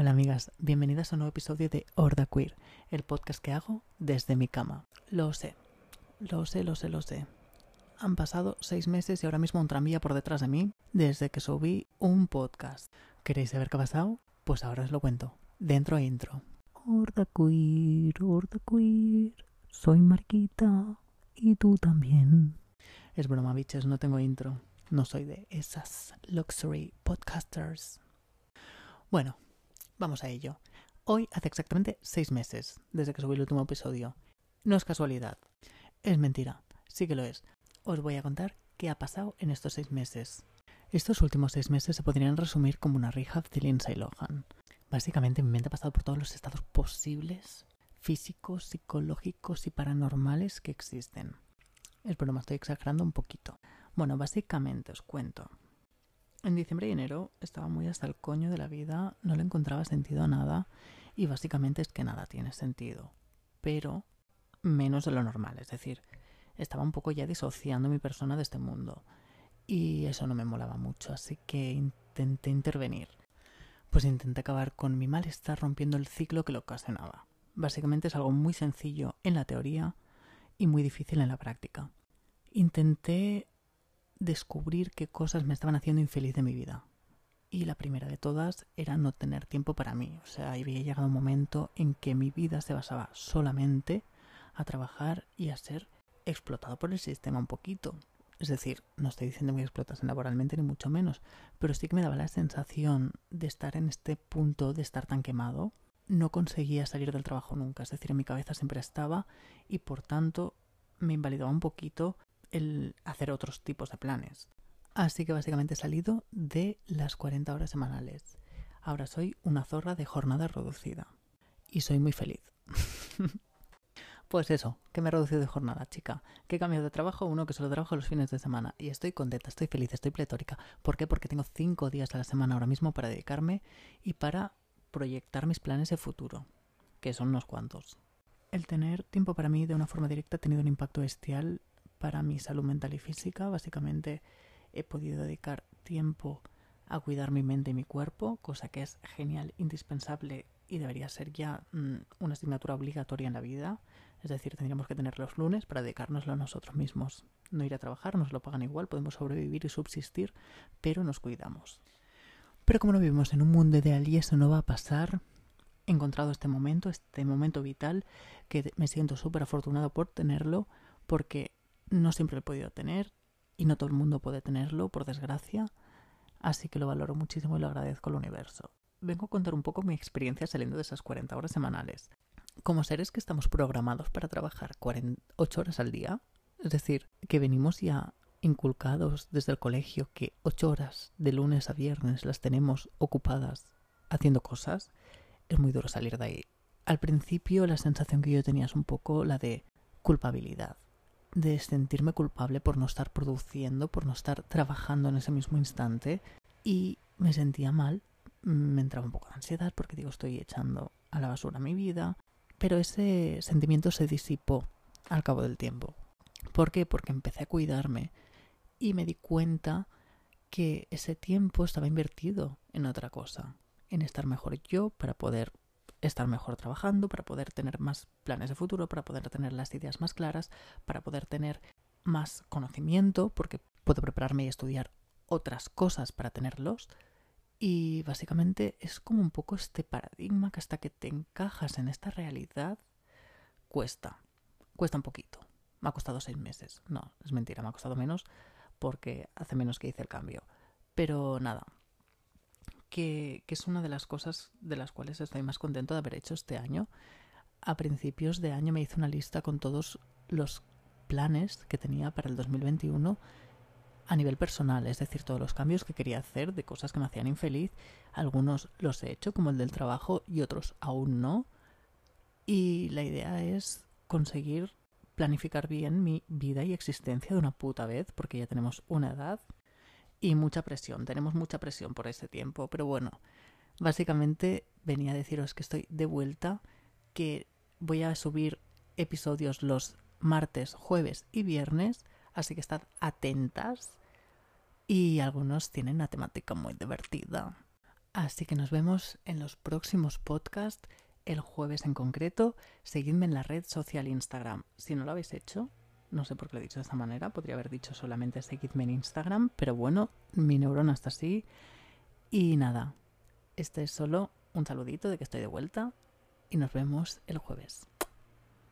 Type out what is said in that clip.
Hola amigas, bienvenidas a un nuevo episodio de Horda Queer, el podcast que hago desde mi cama. Lo sé, lo sé, lo sé, lo sé. Han pasado seis meses y ahora mismo un tranvía por detrás de mí desde que subí un podcast. ¿Queréis saber qué ha pasado? Pues ahora os lo cuento. Dentro e intro. Horda Queer, Horda Queer, soy Marquita y tú también. Es broma, biches, no tengo intro. No soy de esas luxury podcasters. Bueno, Vamos a ello. Hoy hace exactamente seis meses desde que subí el último episodio. No es casualidad. Es mentira. Sí que lo es. Os voy a contar qué ha pasado en estos seis meses. Estos últimos seis meses se podrían resumir como una rehab de Lindsay Lohan. Básicamente mi mente ha pasado por todos los estados posibles, físicos, psicológicos y paranormales que existen. Es broma, estoy exagerando un poquito. Bueno, básicamente os cuento. En diciembre y enero estaba muy hasta el coño de la vida, no le encontraba sentido a nada y básicamente es que nada tiene sentido, pero menos de lo normal, es decir, estaba un poco ya disociando mi persona de este mundo y eso no me molaba mucho, así que intenté intervenir. Pues intenté acabar con mi malestar rompiendo el ciclo que lo ocasionaba. Básicamente es algo muy sencillo en la teoría y muy difícil en la práctica. Intenté descubrir qué cosas me estaban haciendo infeliz de mi vida. Y la primera de todas era no tener tiempo para mí. O sea, había llegado un momento en que mi vida se basaba solamente a trabajar y a ser explotado por el sistema un poquito. Es decir, no estoy diciendo que explotasen laboralmente ni mucho menos, pero sí que me daba la sensación de estar en este punto, de estar tan quemado. No conseguía salir del trabajo nunca, es decir, en mi cabeza siempre estaba y por tanto me invalidaba un poquito el hacer otros tipos de planes. Así que básicamente he salido de las 40 horas semanales. Ahora soy una zorra de jornada reducida. Y soy muy feliz. pues eso, que me he reducido de jornada, chica. Que he cambiado de trabajo uno que solo trabajo los fines de semana. Y estoy contenta, estoy feliz, estoy pletórica. ¿Por qué? Porque tengo cinco días a la semana ahora mismo para dedicarme y para proyectar mis planes de futuro. Que son unos cuantos. El tener tiempo para mí de una forma directa ha tenido un impacto bestial para mi salud mental y física. Básicamente he podido dedicar tiempo a cuidar mi mente y mi cuerpo, cosa que es genial, indispensable y debería ser ya mm, una asignatura obligatoria en la vida. Es decir, tendríamos que tener los lunes para dedicárnoslo a nosotros mismos. No ir a trabajar, nos lo pagan igual, podemos sobrevivir y subsistir, pero nos cuidamos. Pero como no vivimos en un mundo ideal y eso no va a pasar, he encontrado este momento, este momento vital, que me siento súper afortunado por tenerlo, porque no siempre lo he podido tener y no todo el mundo puede tenerlo, por desgracia, así que lo valoro muchísimo y lo agradezco al universo. Vengo a contar un poco mi experiencia saliendo de esas 40 horas semanales. Como seres que estamos programados para trabajar 8 horas al día, es decir, que venimos ya inculcados desde el colegio que 8 horas de lunes a viernes las tenemos ocupadas haciendo cosas, es muy duro salir de ahí. Al principio la sensación que yo tenía es un poco la de culpabilidad de sentirme culpable por no estar produciendo, por no estar trabajando en ese mismo instante y me sentía mal, me entraba un poco de ansiedad porque digo estoy echando a la basura mi vida, pero ese sentimiento se disipó al cabo del tiempo. ¿Por qué? Porque empecé a cuidarme y me di cuenta que ese tiempo estaba invertido en otra cosa, en estar mejor yo para poder estar mejor trabajando, para poder tener más planes de futuro, para poder tener las ideas más claras, para poder tener más conocimiento, porque puedo prepararme y estudiar otras cosas para tenerlos. Y básicamente es como un poco este paradigma que hasta que te encajas en esta realidad cuesta. Cuesta un poquito. Me ha costado seis meses. No, es mentira, me ha costado menos porque hace menos que hice el cambio. Pero nada, que, es una de las cosas de las cuales estoy más contento de haber hecho este año. A principios de año me hice una lista con todos los planes que tenía para el 2021 a nivel personal, es decir, todos los cambios que quería hacer de cosas que me hacían infeliz. Algunos los he hecho, como el del trabajo, y otros aún no. Y la idea es conseguir planificar bien mi vida y existencia de una puta vez, porque ya tenemos una edad y mucha presión. Tenemos mucha presión por ese tiempo, pero bueno, básicamente venía a deciros que estoy de vuelta, que voy a subir episodios los martes, jueves y viernes, así que estad atentas. Y algunos tienen una temática muy divertida. Así que nos vemos en los próximos podcasts, el jueves en concreto. Seguidme en la red social Instagram. Si no lo habéis hecho, no sé por qué lo he dicho de esta manera, podría haber dicho solamente seguidme en Instagram, pero bueno, mi neurona está así. Y nada, este es solo un saludito de que estoy de vuelta y nos vemos el jueves.